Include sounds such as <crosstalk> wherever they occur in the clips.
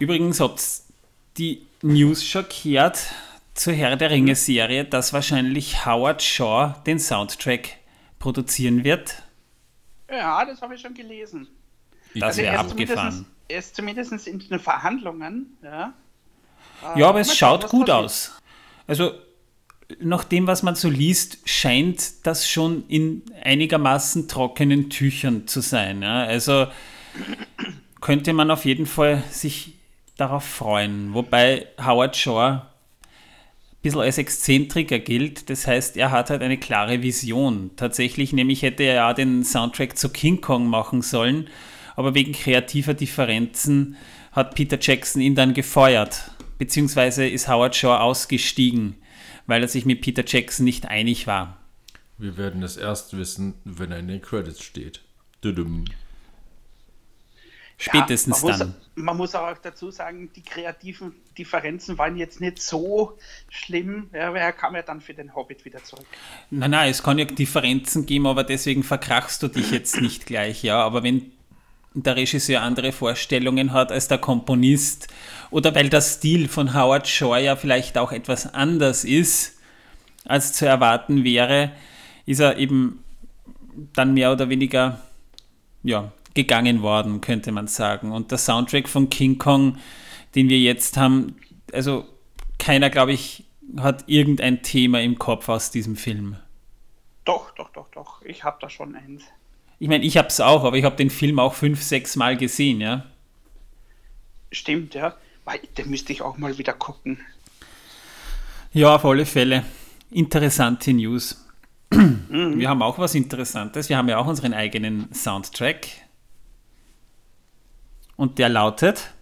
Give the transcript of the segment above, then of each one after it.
Übrigens habt die News schon gehört zur Herr der Ringe-Serie, dass wahrscheinlich Howard Shaw den Soundtrack produzieren wird. Ja, das habe ich schon gelesen. Das Also wäre ist abgefahren. Er ist zumindest in den Verhandlungen. Ja, Ja, aber es mal schaut gut passiert. aus. Also, nach dem, was man so liest, scheint das schon in einigermaßen trockenen Tüchern zu sein. Ja? Also könnte man auf jeden Fall sich darauf freuen. Wobei Howard Shaw ein bisschen als Exzentriker gilt. Das heißt, er hat halt eine klare Vision. Tatsächlich, nämlich hätte er ja den Soundtrack zu King Kong machen sollen, aber wegen kreativer Differenzen hat Peter Jackson ihn dann gefeuert. Beziehungsweise ist Howard Shaw ausgestiegen, weil er sich mit Peter Jackson nicht einig war. Wir werden es erst wissen, wenn er in den Credits steht. Düdüm. Spätestens ja, man dann. Muss, man muss auch dazu sagen, die kreativen Differenzen waren jetzt nicht so schlimm, ja, weil er kam ja dann für den Hobbit wieder zurück. Nein, nein, es kann ja Differenzen geben, aber deswegen verkrachst du dich jetzt nicht gleich, ja. Aber wenn der Regisseur andere Vorstellungen hat als der Komponist oder weil der Stil von Howard Shaw ja vielleicht auch etwas anders ist, als zu erwarten wäre, ist er eben dann mehr oder weniger ja, gegangen worden, könnte man sagen. Und der Soundtrack von King Kong, den wir jetzt haben, also keiner, glaube ich, hat irgendein Thema im Kopf aus diesem Film. Doch, doch, doch, doch. Ich habe da schon eins. Ich meine, ich habe es auch, aber ich habe den Film auch fünf, sechs Mal gesehen, ja. Stimmt, ja. Weil, Den müsste ich auch mal wieder gucken. Ja, auf alle Fälle. Interessante News. Wir haben auch was Interessantes. Wir haben ja auch unseren eigenen Soundtrack. Und der lautet.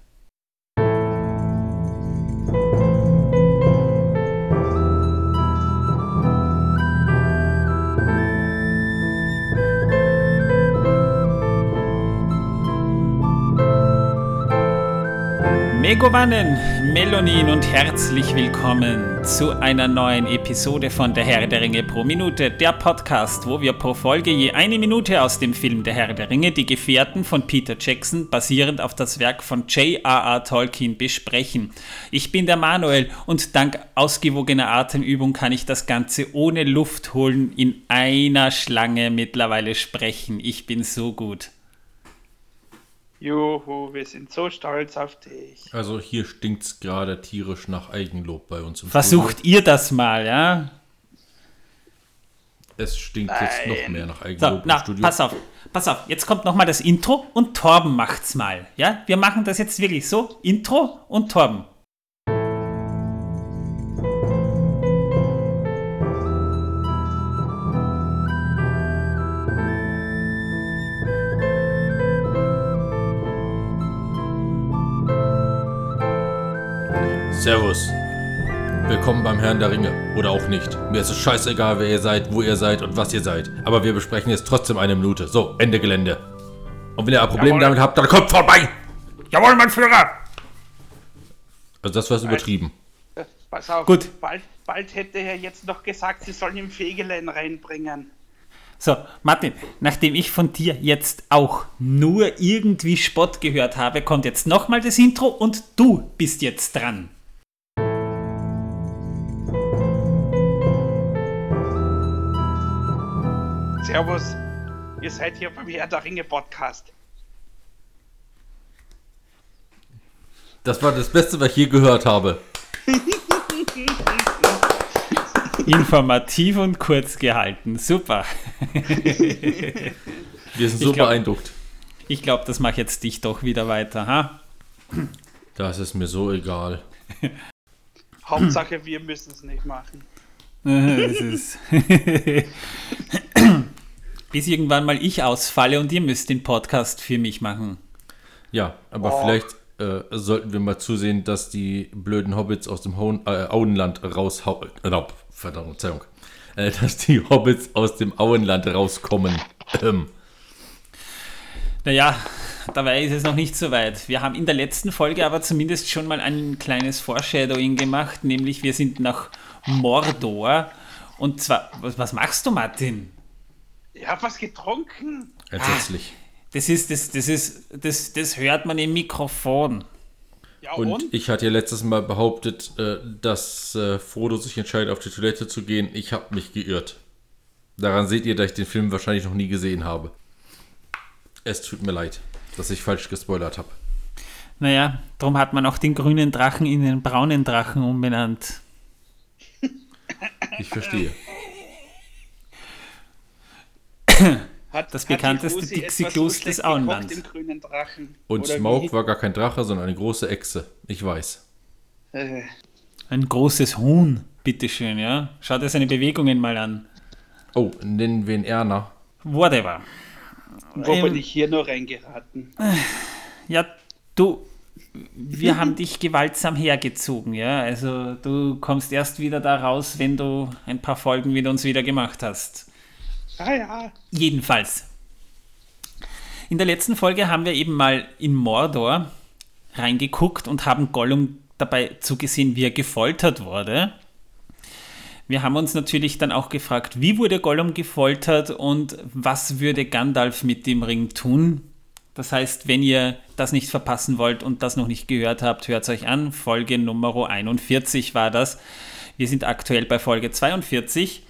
Megovanen, Melonin und herzlich willkommen zu einer neuen Episode von Der Herr der Ringe pro Minute, der Podcast, wo wir pro Folge je eine Minute aus dem Film Der Herr der Ringe, die Gefährten von Peter Jackson, basierend auf das Werk von J.R.R. Tolkien, besprechen. Ich bin der Manuel und dank ausgewogener Atemübung kann ich das Ganze ohne Luft holen in einer Schlange mittlerweile sprechen. Ich bin so gut. Juhu, wir sind so stolz auf dich. Also hier stinkt es gerade tierisch nach Eigenlob bei uns im Versucht ihr das mal, ja? Studio. Es stinkt jetzt noch Nein. mehr nach So, Eigenlob na, im Studio. pass auf, pass auf. Jetzt kommt nochmal das Intro und Torben macht's mal. Ja, wir machen das jetzt wirklich so. Intro und Torben. Servus. Willkommen beim Herrn der Ringe. Oder auch nicht. Mir ist es scheißegal, wer ihr seid, wo ihr seid und was ihr seid. Aber wir besprechen jetzt trotzdem eine Minute. So, Ende Gelände. Und wenn ihr ein Problem Jawohl. damit habt, dann kommt vorbei! Jawohl, mein Führer! Also das war übertrieben. Äh, Pass auf, Gut. Bald, bald hätte er jetzt noch gesagt, sie sollen ihm Fegelein reinbringen. So, Martin, nachdem ich von dir jetzt auch nur irgendwie Spott gehört habe, kommt jetzt nochmal das Intro und du bist jetzt dran. Servus, ihr seid hier beim Herr der Ringe Podcast. Das war das Beste, was ich je gehört habe. <laughs> Informativ und kurz gehalten. Super. <laughs> Wir sind so Ich glaub- beeindruckt. Ich glaube, das macht jetzt dich doch wieder weiter, ha? Das ist mir so egal. <laughs> Hauptsache, wir müssen es nicht machen. Das ist Bis irgendwann mal ich ausfalle und ihr müsst den Podcast für mich machen. Ja, aber Oh. vielleicht äh, sollten wir mal zusehen, dass die blöden Hobbits aus dem Hohen, äh, Auenland raushauen. Äh, verdammt, Verzeihung. Äh, dass die Hobbits aus dem Auenland rauskommen. Ähm, Naja, dabei ist es noch nicht so weit. Wir haben in der letzten Folge aber zumindest schon mal ein kleines Foreshadowing gemacht, nämlich wir sind nach Mordor. Und zwar, was, was machst du, Martin? Ich hab was getrunken. entsetzlich. Das ist, das, das ist, das, das hört man im Mikrofon. Ja, Und, und? ich hatte ja letztes Mal behauptet, äh, dass äh, Frodo sich entscheidet, auf die Toilette zu gehen. Ich habe mich geirrt. Daran seht ihr, dass ich den Film wahrscheinlich noch nie gesehen habe. Es tut mir leid, dass ich falsch gespoilert habe. Naja, darum hat man auch den grünen Drachen in den braunen Drachen umbenannt. Ich verstehe. <laughs> Hat, Das bekannteste Dixie-Klos des Auenlands. Und Oder Smaug wie? war gar kein Drache, sondern eine große Echse. Ich weiß. Äh, Ein großes Huhn, bitteschön, ja. Schaut dir seine Bewegungen mal an. Oh, nennen wir ihn Erna. Whatever. wo Ähm, bin ich hier nur reingeraten? Ja, du, wir haben dich gewaltsam hergezogen, ja. Also du kommst erst wieder da raus, wenn du ein paar Folgen mit uns wieder gemacht hast. Ah ja, Jedenfalls. In der letzten Folge haben wir eben mal in Mordor reingeguckt und haben Gollum dabei zugesehen, wie er gefoltert wurde. Wir haben uns natürlich dann auch gefragt, wie wurde Gollum gefoltert und was würde Gandalf mit dem Ring tun? Das heißt, wenn ihr das nicht verpassen wollt und das noch nicht gehört habt, hört es euch an. Folge Nummer 41 war das. Wir sind aktuell bei Folge 42.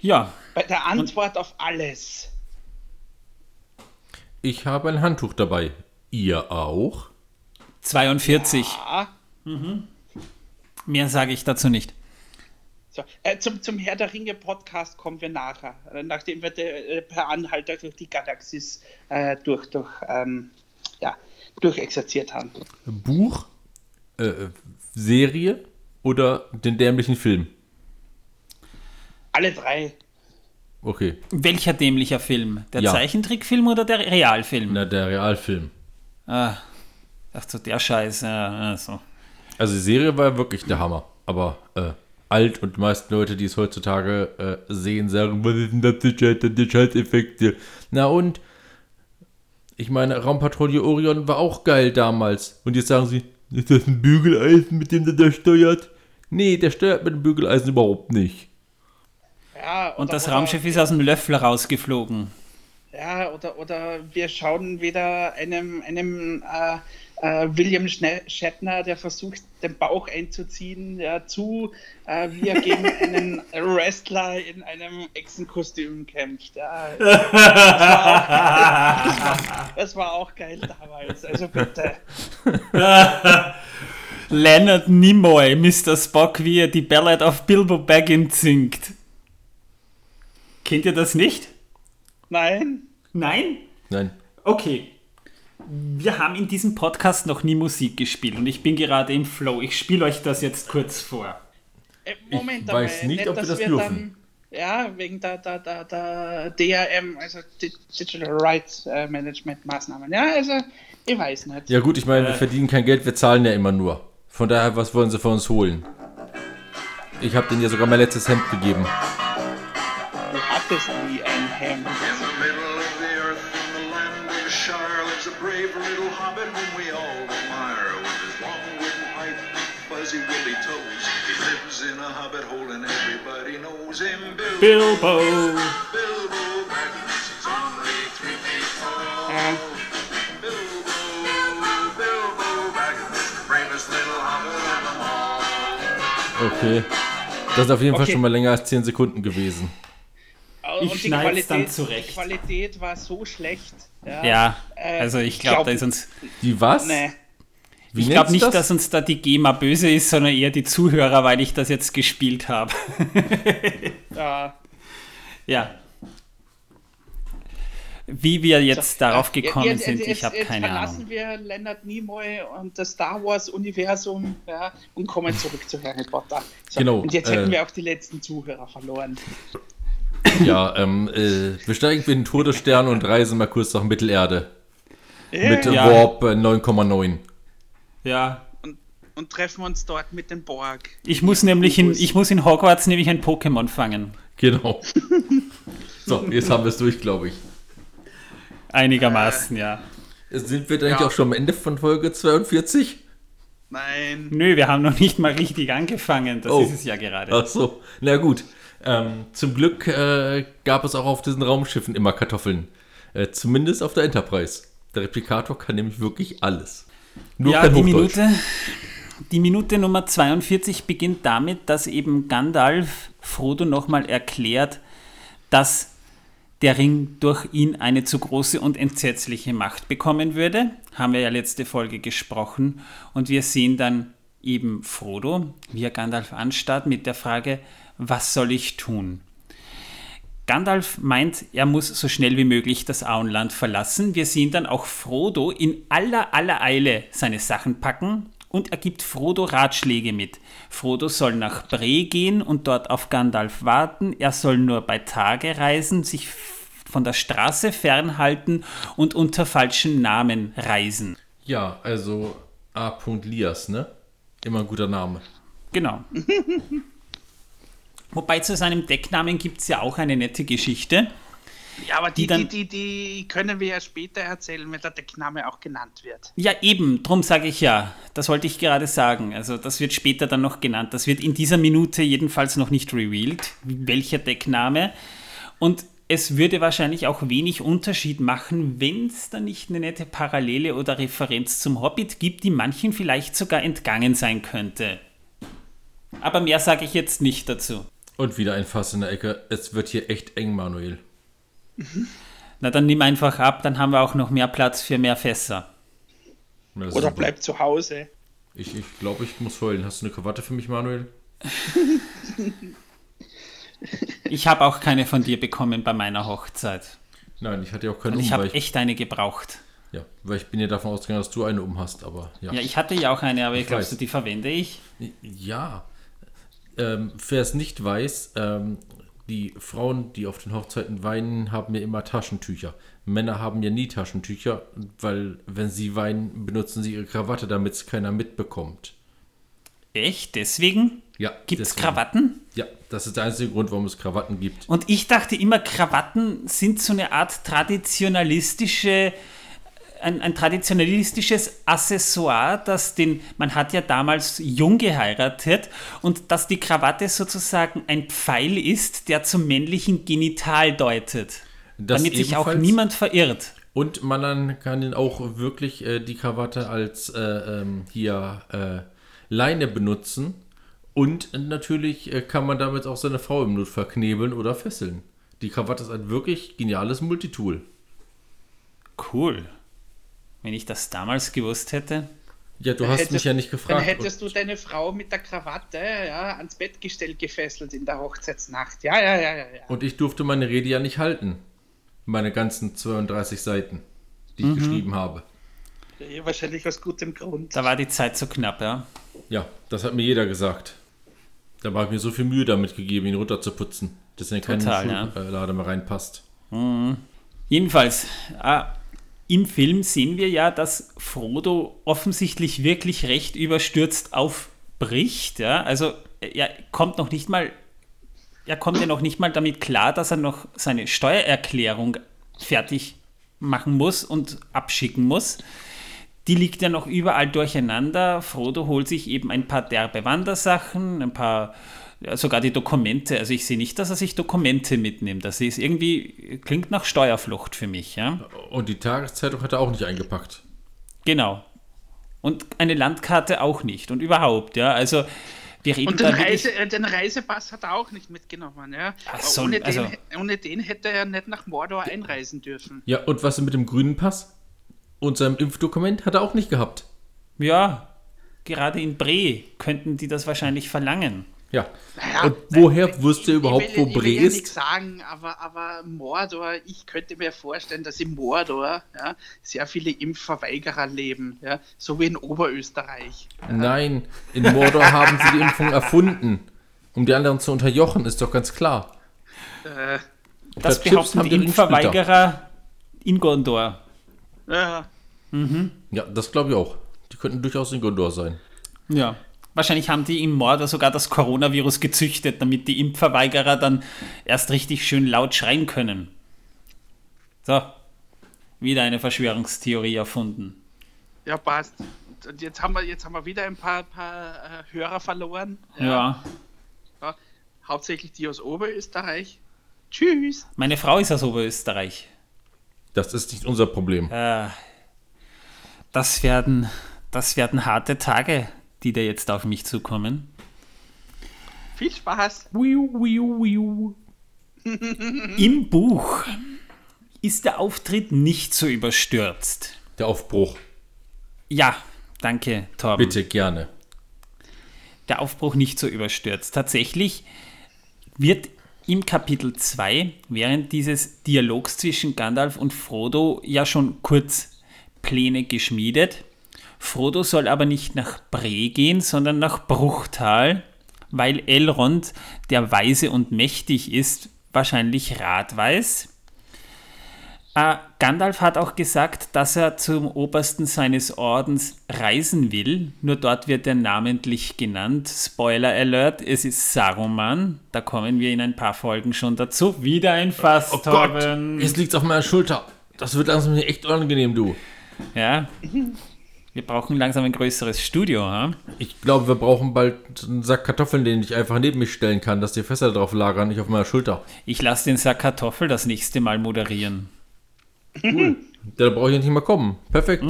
Ja, bei der Antwort auf alles. Ich habe ein Handtuch dabei. Ihr auch? 42. Ah, Mehr sage ich dazu nicht. so. äh, zum, zum Herr der Ringe Podcast kommen wir nachher, äh, nachdem wir de, äh, per Anhalter durch die Galaxis äh, durch, durch, ähm, ja, durchexerziert haben. Buch, äh, Serie oder den dämlichen Film? Alle drei. Okay, Welcher dämlicher Film? Der Ja. Zeichentrickfilm oder der Realfilm? na der Realfilm. Ah, ach so, der Scheiß. Ja, ja, so. Also die Serie war wirklich der Hammer. Aber äh, alt und die meisten Leute, die es heutzutage äh, sehen, sagen, was ist denn das für Scheiß, die Scheißeffekte? Na und? Ich meine, Raumpatrouille Orion war auch geil damals. Und jetzt sagen sie, ist das ein Bügeleisen, mit dem der da steuert? Nee, der steuert mit dem Bügeleisen überhaupt nicht. Ja, Und das oder- Raumschiff ist aus dem Löffel rausgeflogen. Ja, oder, oder wir schauen wieder einem, einem äh, äh, William Shatner, der versucht, den Bauch einzuziehen, ja, zu, äh, wie er gegen <laughs> einen Wrestler in einem Echsenkostüm kämpft. Ja. Das, war auch, das, war, das war auch geil damals, also bitte. <laughs> Leonard Nimoy, Mr. Spock, wie er die Ballad of Bilbo Baggins singt. Kennt ihr das nicht? Nein? Nein? Nein. Okay. Wir haben in diesem Podcast noch nie Musik gespielt und ich bin gerade im Flow. Ich spiele euch das jetzt kurz vor. Äh, Moment Ich weiß nicht, ob wir das dürfen. Dann, ja, wegen der, der, der, der DRM, also Di- Digital Rights äh, Management Maßnahmen. Ja, also ich weiß nicht. Ja gut, ich meine, wir Äh. verdienen kein Geld, wir zahlen ja immer nur. Von daher, was wollen sie von uns holen? Ich habe denen ja sogar mein letztes Hemd gegeben. Nie ein Hemd. In the middle of the earth, in the land of Shire, lives a brave little hobbit whom we all admire. With his long wooden pipe, fuzzy woolly toes, he lives in a hobbit hole and everybody knows him. Bilbo, Bilbo! Baggins, he's only three feet tall. Ja. Bilbo, Bilbo Baggins, the bravest little hobbit of them all. Okay. Das ist auf jeden Fall Okay. schon mal länger als 10 Sekunden gewesen. Ich Und die schneid's dann Qualität, zurecht. die Qualität war so schlecht. Ja, Ja, Äh, also ich ich glaube, glaub- da ist uns. Die was? Nee. Wie Ich glaube nicht, dass uns da die GEMA böse ist, sondern eher die Zuhörer, weil ich das jetzt gespielt habe. <laughs> Ja. ja. Wie wir jetzt So, darauf äh, gekommen jetzt- sind, jetzt- ich habe jetzt keine verlassen Ahnung. wir Leonard Nimoy und das Star Wars Universum ja, und kommen zurück zu Harry Potter. So, Genau, Und jetzt äh, hätten wir auch die letzten Zuhörer verloren. Ja, ähm, äh, wir steigen für den Todesstern und reisen mal kurz nach Mittelerde. Mit Ja. äh, Ja. Warp äh, 9,9. Ja. Und, und treffen uns dort mit den Borg. Ich muss nämlich in, ich muss in Hogwarts nämlich ein Pokémon fangen. Genau. <laughs> so, jetzt haben wir es durch, glaube ich. Einigermaßen, ja. Sind wir eigentlich Ja. auch schon am Ende von Folge 42? Nein. Nö, wir haben noch nicht mal richtig angefangen. Das Oh. ist es ja gerade. Ach so, na gut. Ähm, zum Glück äh, gab es auch auf diesen Raumschiffen immer Kartoffeln. Äh, zumindest auf der Enterprise. Der Replikator kann nämlich wirklich alles. Nur ja, kein die Hochdeutsch. Minute, die Minute Nummer 42 beginnt damit, dass eben Gandalf Frodo nochmal erklärt, dass der Ring durch ihn eine zu große und entsetzliche Macht bekommen würde. Haben wir ja letzte Folge gesprochen. Und wir sehen dann eben Frodo, wie er Gandalf anstarrt, mit der Frage, was soll ich tun? Gandalf meint, er muss so schnell wie möglich das Auenland verlassen. Wir sehen dann auch Frodo in aller, aller Eile seine Sachen packen und er gibt Frodo Ratschläge mit. Frodo soll nach Bre gehen und dort auf Gandalf warten. Er soll nur bei Tage reisen, sich von der Straße fernhalten und unter falschen Namen reisen. Ja, also A. Lias, ne? Immer ein guter Name. Genau. <laughs> Wobei zu seinem Decknamen gibt es ja auch eine nette Geschichte. Ja, aber die, Die die, die, die können wir ja später erzählen, wenn der Deckname auch genannt wird. Ja, eben, drum sage ich ja. Das wollte ich gerade sagen. Also, das wird später dann noch genannt. Das wird in dieser Minute jedenfalls noch nicht revealed, welcher Deckname. Und es würde wahrscheinlich auch wenig Unterschied machen, wenn es da nicht eine nette Parallele oder Referenz zum Hobbit gibt, die manchen vielleicht sogar entgangen sein könnte. Aber mehr sage ich jetzt nicht dazu. Und wieder ein Fass in der Ecke. Es wird hier echt eng, Manuel. Na, dann nimm einfach ab, dann haben wir auch noch mehr Platz für mehr Fässer. Na, Oder super. bleib zu Hause. Ich, ich glaube, ich muss heulen. Hast du eine Krawatte für mich, Manuel? <laughs> Ich habe auch keine von dir bekommen bei meiner Hochzeit. Nein, ich hatte ja auch keine Und ich um, habe echt eine gebraucht. ja, weil ich bin ja davon ausgegangen, dass du eine um hast, aber ja. Ja, ich hatte ja auch eine, aber ich Ich glaube, weiß. du, die verwende ich. Ja. Ähm, wer es nicht weiß, ähm, die Frauen, die auf den Hochzeiten weinen, haben ja immer Taschentücher. Männer haben ja nie Taschentücher, weil wenn sie weinen, benutzen sie ihre Krawatte, damit es keiner mitbekommt. Echt? Deswegen? Ja, Gibt es. Krawatten? Ja, das ist der einzige Grund, warum es Krawatten gibt. Und ich dachte immer, Krawatten sind so eine Art traditionalistische, ein, ein traditionalistisches Accessoire, das den, man hat ja damals jung geheiratet und dass die Krawatte sozusagen ein Pfeil ist, der zum männlichen Genital deutet. Das damit sich auch niemand verirrt. Und man dann kann dann auch wirklich äh, die Krawatte als äh, ähm, hier äh, Leine benutzen. Und natürlich äh, kann man damit auch seine Frau im Notfall knebeln oder fesseln. Die Krawatte ist ein wirklich geniales Multitool. Cool. Wenn ich das damals gewusst hätte. Ja, du Dann hast hättest- mich ja nicht Dann gefragt. hättest du deine Frau mit der Krawatte ja, ans Bettgestell gefesselt in der Hochzeitsnacht. Ja, ja, ja, ja. ja. und, ich durfte meine Rede ja nicht halten. Meine ganzen 32 Seiten, die Mhm. ich geschrieben habe. Ja, Wahrscheinlich aus gutem Grund. Da war die Zeit so knapp, ja. Ja, das hat mir jeder gesagt. Da war ich mir so viel Mühe damit gegeben, ihn runterzuputzen, dass er in keinen Total, ja. Schublade mehr reinpasst. Jedenfalls, äh, im Film sehen wir ja, dass Frodo offensichtlich wirklich recht überstürzt aufbricht. Ja? Also er kommt noch nicht mal, er kommt ja noch nicht mal damit klar, dass er noch seine Steuererklärung fertig machen muss und abschicken muss. Die liegt ja noch überall durcheinander. Frodo holt sich eben ein paar derbe Wandersachen, ein paar, sogar die Dokumente. Also ich sehe nicht, dass er sich Dokumente mitnimmt. Das ist irgendwie, klingt nach Steuerflucht für mich, ja. Und die Tageszeitung hat er auch nicht eingepackt. Genau. Und eine Landkarte auch nicht. Und überhaupt, ja. Also wir reden Und den, Reise, äh, den Reisepass hat er auch nicht mitgenommen. Ja? Ach so, ohne, also- den, ohne den hätte er nicht nach Mordor einreisen dürfen. Ja, und was ist mit dem grünen Pass? Und seinem Impfdokument hat er auch nicht gehabt. ja, gerade in Bre könnten die das wahrscheinlich verlangen. Ja. Naja, und woher ich- wusste er ich überhaupt, will, wo ich Bre will ja ist? nichts sagen, aber, aber Mordor, ich könnte mir vorstellen, dass in Mordor ja, sehr viele Impfverweigerer leben, ja, so wie in Oberösterreich. Nein, in Mordor <laughs> haben sie die Impfung erfunden. Um die anderen zu unterjochen, ist doch ganz klar. Äh, Das behaupten haben die. Impfverweigerer in Gondor. ja, Ja, das glaube ich auch. Die könnten durchaus in Gondor sein. Ja. Wahrscheinlich haben die im Mordor sogar das Coronavirus gezüchtet, damit die Impfverweigerer dann erst richtig schön laut schreien können. So. Wieder eine Verschwörungstheorie erfunden. ja, passt. Und jetzt haben wir, jetzt haben wir wieder ein paar, paar äh, Hörer verloren. Ja. Ja, hauptsächlich die aus Oberösterreich. Tschüss. Meine Frau ist aus Oberösterreich. Das ist nicht unser Problem. Äh, das werden das werden harte Tage, die da jetzt auf mich zukommen. Viel Spaß. Wiu, wiu, wiu. Im Buch ist der Auftritt nicht so überstürzt. Der Aufbruch. Ja, danke, Torben. Bitte, gerne. Der Aufbruch nicht so überstürzt. Tatsächlich wird im Kapitel 2 während dieses Dialogs zwischen Gandalf und Frodo ja schon kurz Pläne geschmiedet. Frodo soll aber nicht nach Bre gehen, sondern nach Bruchtal, weil Elrond, der weise und mächtig ist, wahrscheinlich Rat weiß. Äh, Gandalf hat auch gesagt, dass er zum Obersten seines Ordens reisen will. Nur dort wird er namentlich genannt. Spoiler Alert, es ist Saruman. Da kommen wir in ein paar Folgen schon dazu. Wieder ein Fass, Oh Gott, Torben. jetzt liegt's auf meiner Schulter. Das wird langsam echt unangenehm, du. Ja. Wir brauchen langsam ein größeres Studio, ha? Ich glaube, wir brauchen bald einen Sack Kartoffeln, den ich einfach neben mich stellen kann, dass die Fässer drauf lagern, nicht auf meiner Schulter. Ich lasse den Sack Kartoffel das nächste Mal moderieren. Ja, da brauche ich ja nicht mal kommen. Perfekt.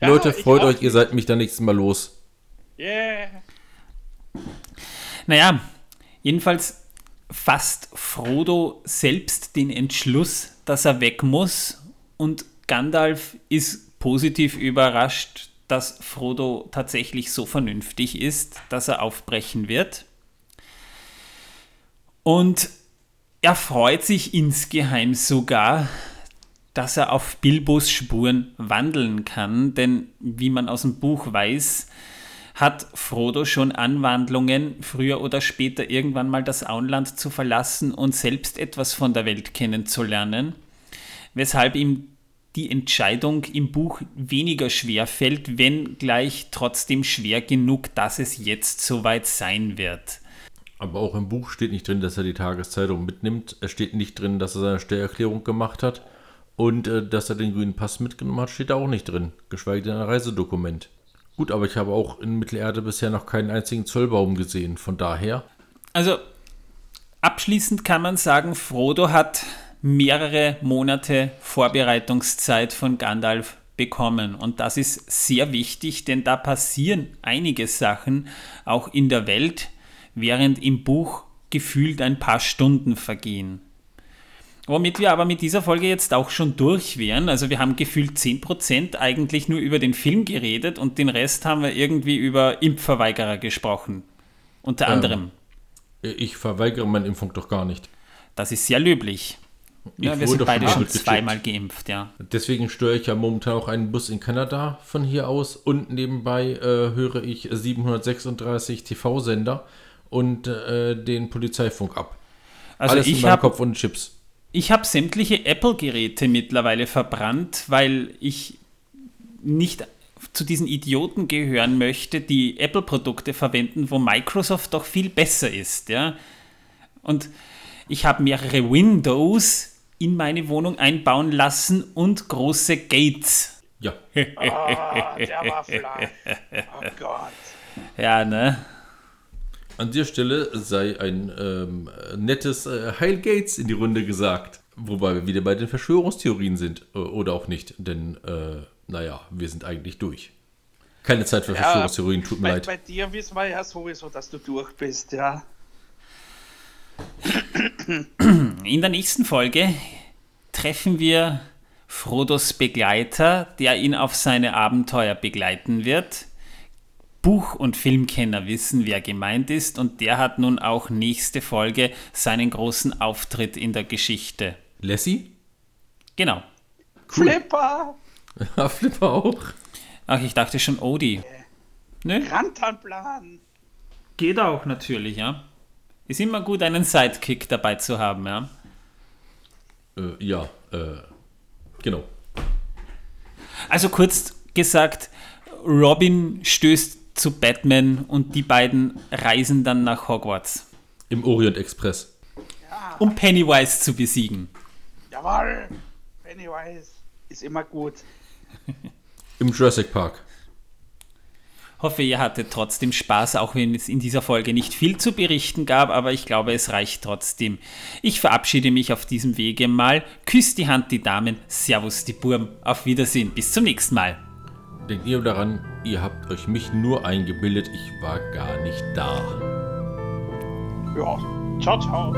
Ja, Leute, freut euch, ihr seid mich dann nächstes Mal los. Yeah. Naja, jedenfalls fasst Frodo selbst den Entschluss, dass er weg muss und Gandalf ist positiv überrascht, dass Frodo tatsächlich so vernünftig ist, dass er aufbrechen wird. Und er freut sich insgeheim sogar, dass er auf Bilbos Spuren wandeln kann, denn wie man aus dem Buch weiß, hat Frodo schon Anwandlungen, früher oder später irgendwann mal das Auenland zu verlassen und selbst etwas von der Welt kennenzulernen, weshalb ihm die Entscheidung im Buch weniger schwer fällt, wenn gleich trotzdem schwer genug, dass es jetzt soweit sein wird. Aber auch im Buch steht nicht drin, dass er die Tageszeitung mitnimmt. Es steht nicht drin, dass er seine Steuererklärung gemacht hat. Und äh, dass er den grünen Pass mitgenommen hat, steht da auch nicht drin. Geschweige denn ein Reisedokument. Gut, aber ich habe auch in Mittelerde bisher noch keinen einzigen Zollbaum gesehen. Von daher, Also abschließend kann man sagen, Frodo hat mehrere Monate Vorbereitungszeit von Gandalf bekommen. Und das ist sehr wichtig, denn da passieren einige Sachen auch in der Welt, während im Buch gefühlt ein paar Stunden vergehen. Womit wir aber mit dieser Folge jetzt auch schon durch wären. Also wir haben gefühlt 10% eigentlich nur über den Film geredet und den Rest haben wir irgendwie über Impfverweigerer gesprochen. Unter anderem. äh, ich verweigere meine Impfung doch gar nicht. Das ist sehr löblich. Ja, Ich wir wurde sind beide schon zweimal geimpft, ja. Deswegen steuere ich ja momentan auch einen Bus in Kanada von hier aus und nebenbei äh, höre ich 736 TV-Sender und äh, den Polizeifunk ab. Also Alles in ich meinem habe Kopf und Chips. ich hab sämtliche Apple-Geräte mittlerweile verbrannt, weil ich nicht zu diesen Idioten gehören möchte, die Apple-Produkte verwenden, wo Microsoft doch viel besser ist, ja. Und ich habe mehrere Windows in meine Wohnung einbauen lassen und große Gates. Ja, Ah, der war flach. Oh Gott. Ja, ne? an der Stelle sei ein ähm, nettes äh, Heil Gates in die Runde gesagt. Wobei wir wieder bei den Verschwörungstheorien sind. Äh, oder auch nicht, denn, äh, naja, wir sind eigentlich durch. Keine Zeit für Verschwörungstheorien, tut mir bei, leid. bei dir wissen wir ja sowieso, dass du durch bist, ja. In der nächsten Folge treffen wir Frodos Begleiter, der ihn auf seine Abenteuer begleiten wird. Buch- und Filmkenner wissen, wer gemeint ist, und der hat nun auch nächste Folge seinen großen Auftritt in der Geschichte. Lassie? Genau. Flipper, <laughs> Ja, Flipper auch. Ach, ich dachte schon Odie. Nö, Rantanplan. geht auch natürlich, ja. Ist immer gut, einen Sidekick dabei zu haben, ja. Äh, ja, äh, genau. Also kurz gesagt, Robin stößt zu Batman und die beiden reisen dann nach Hogwarts, Im Orient Express. um Pennywise zu besiegen. Jawohl, Pennywise ist immer gut. Im Jurassic Park. Hoffe, ihr hattet trotzdem Spaß, auch wenn es in dieser Folge nicht viel zu berichten gab, aber ich glaube, es reicht trotzdem. Ich verabschiede mich auf diesem Wege mal. Küsst die Hand die Damen, Servus die Burm, auf Wiedersehen, bis zum nächsten Mal. denkt ihr daran, ihr habt euch mich nur eingebildet, ich war gar nicht da. Ja, ciao, ciao.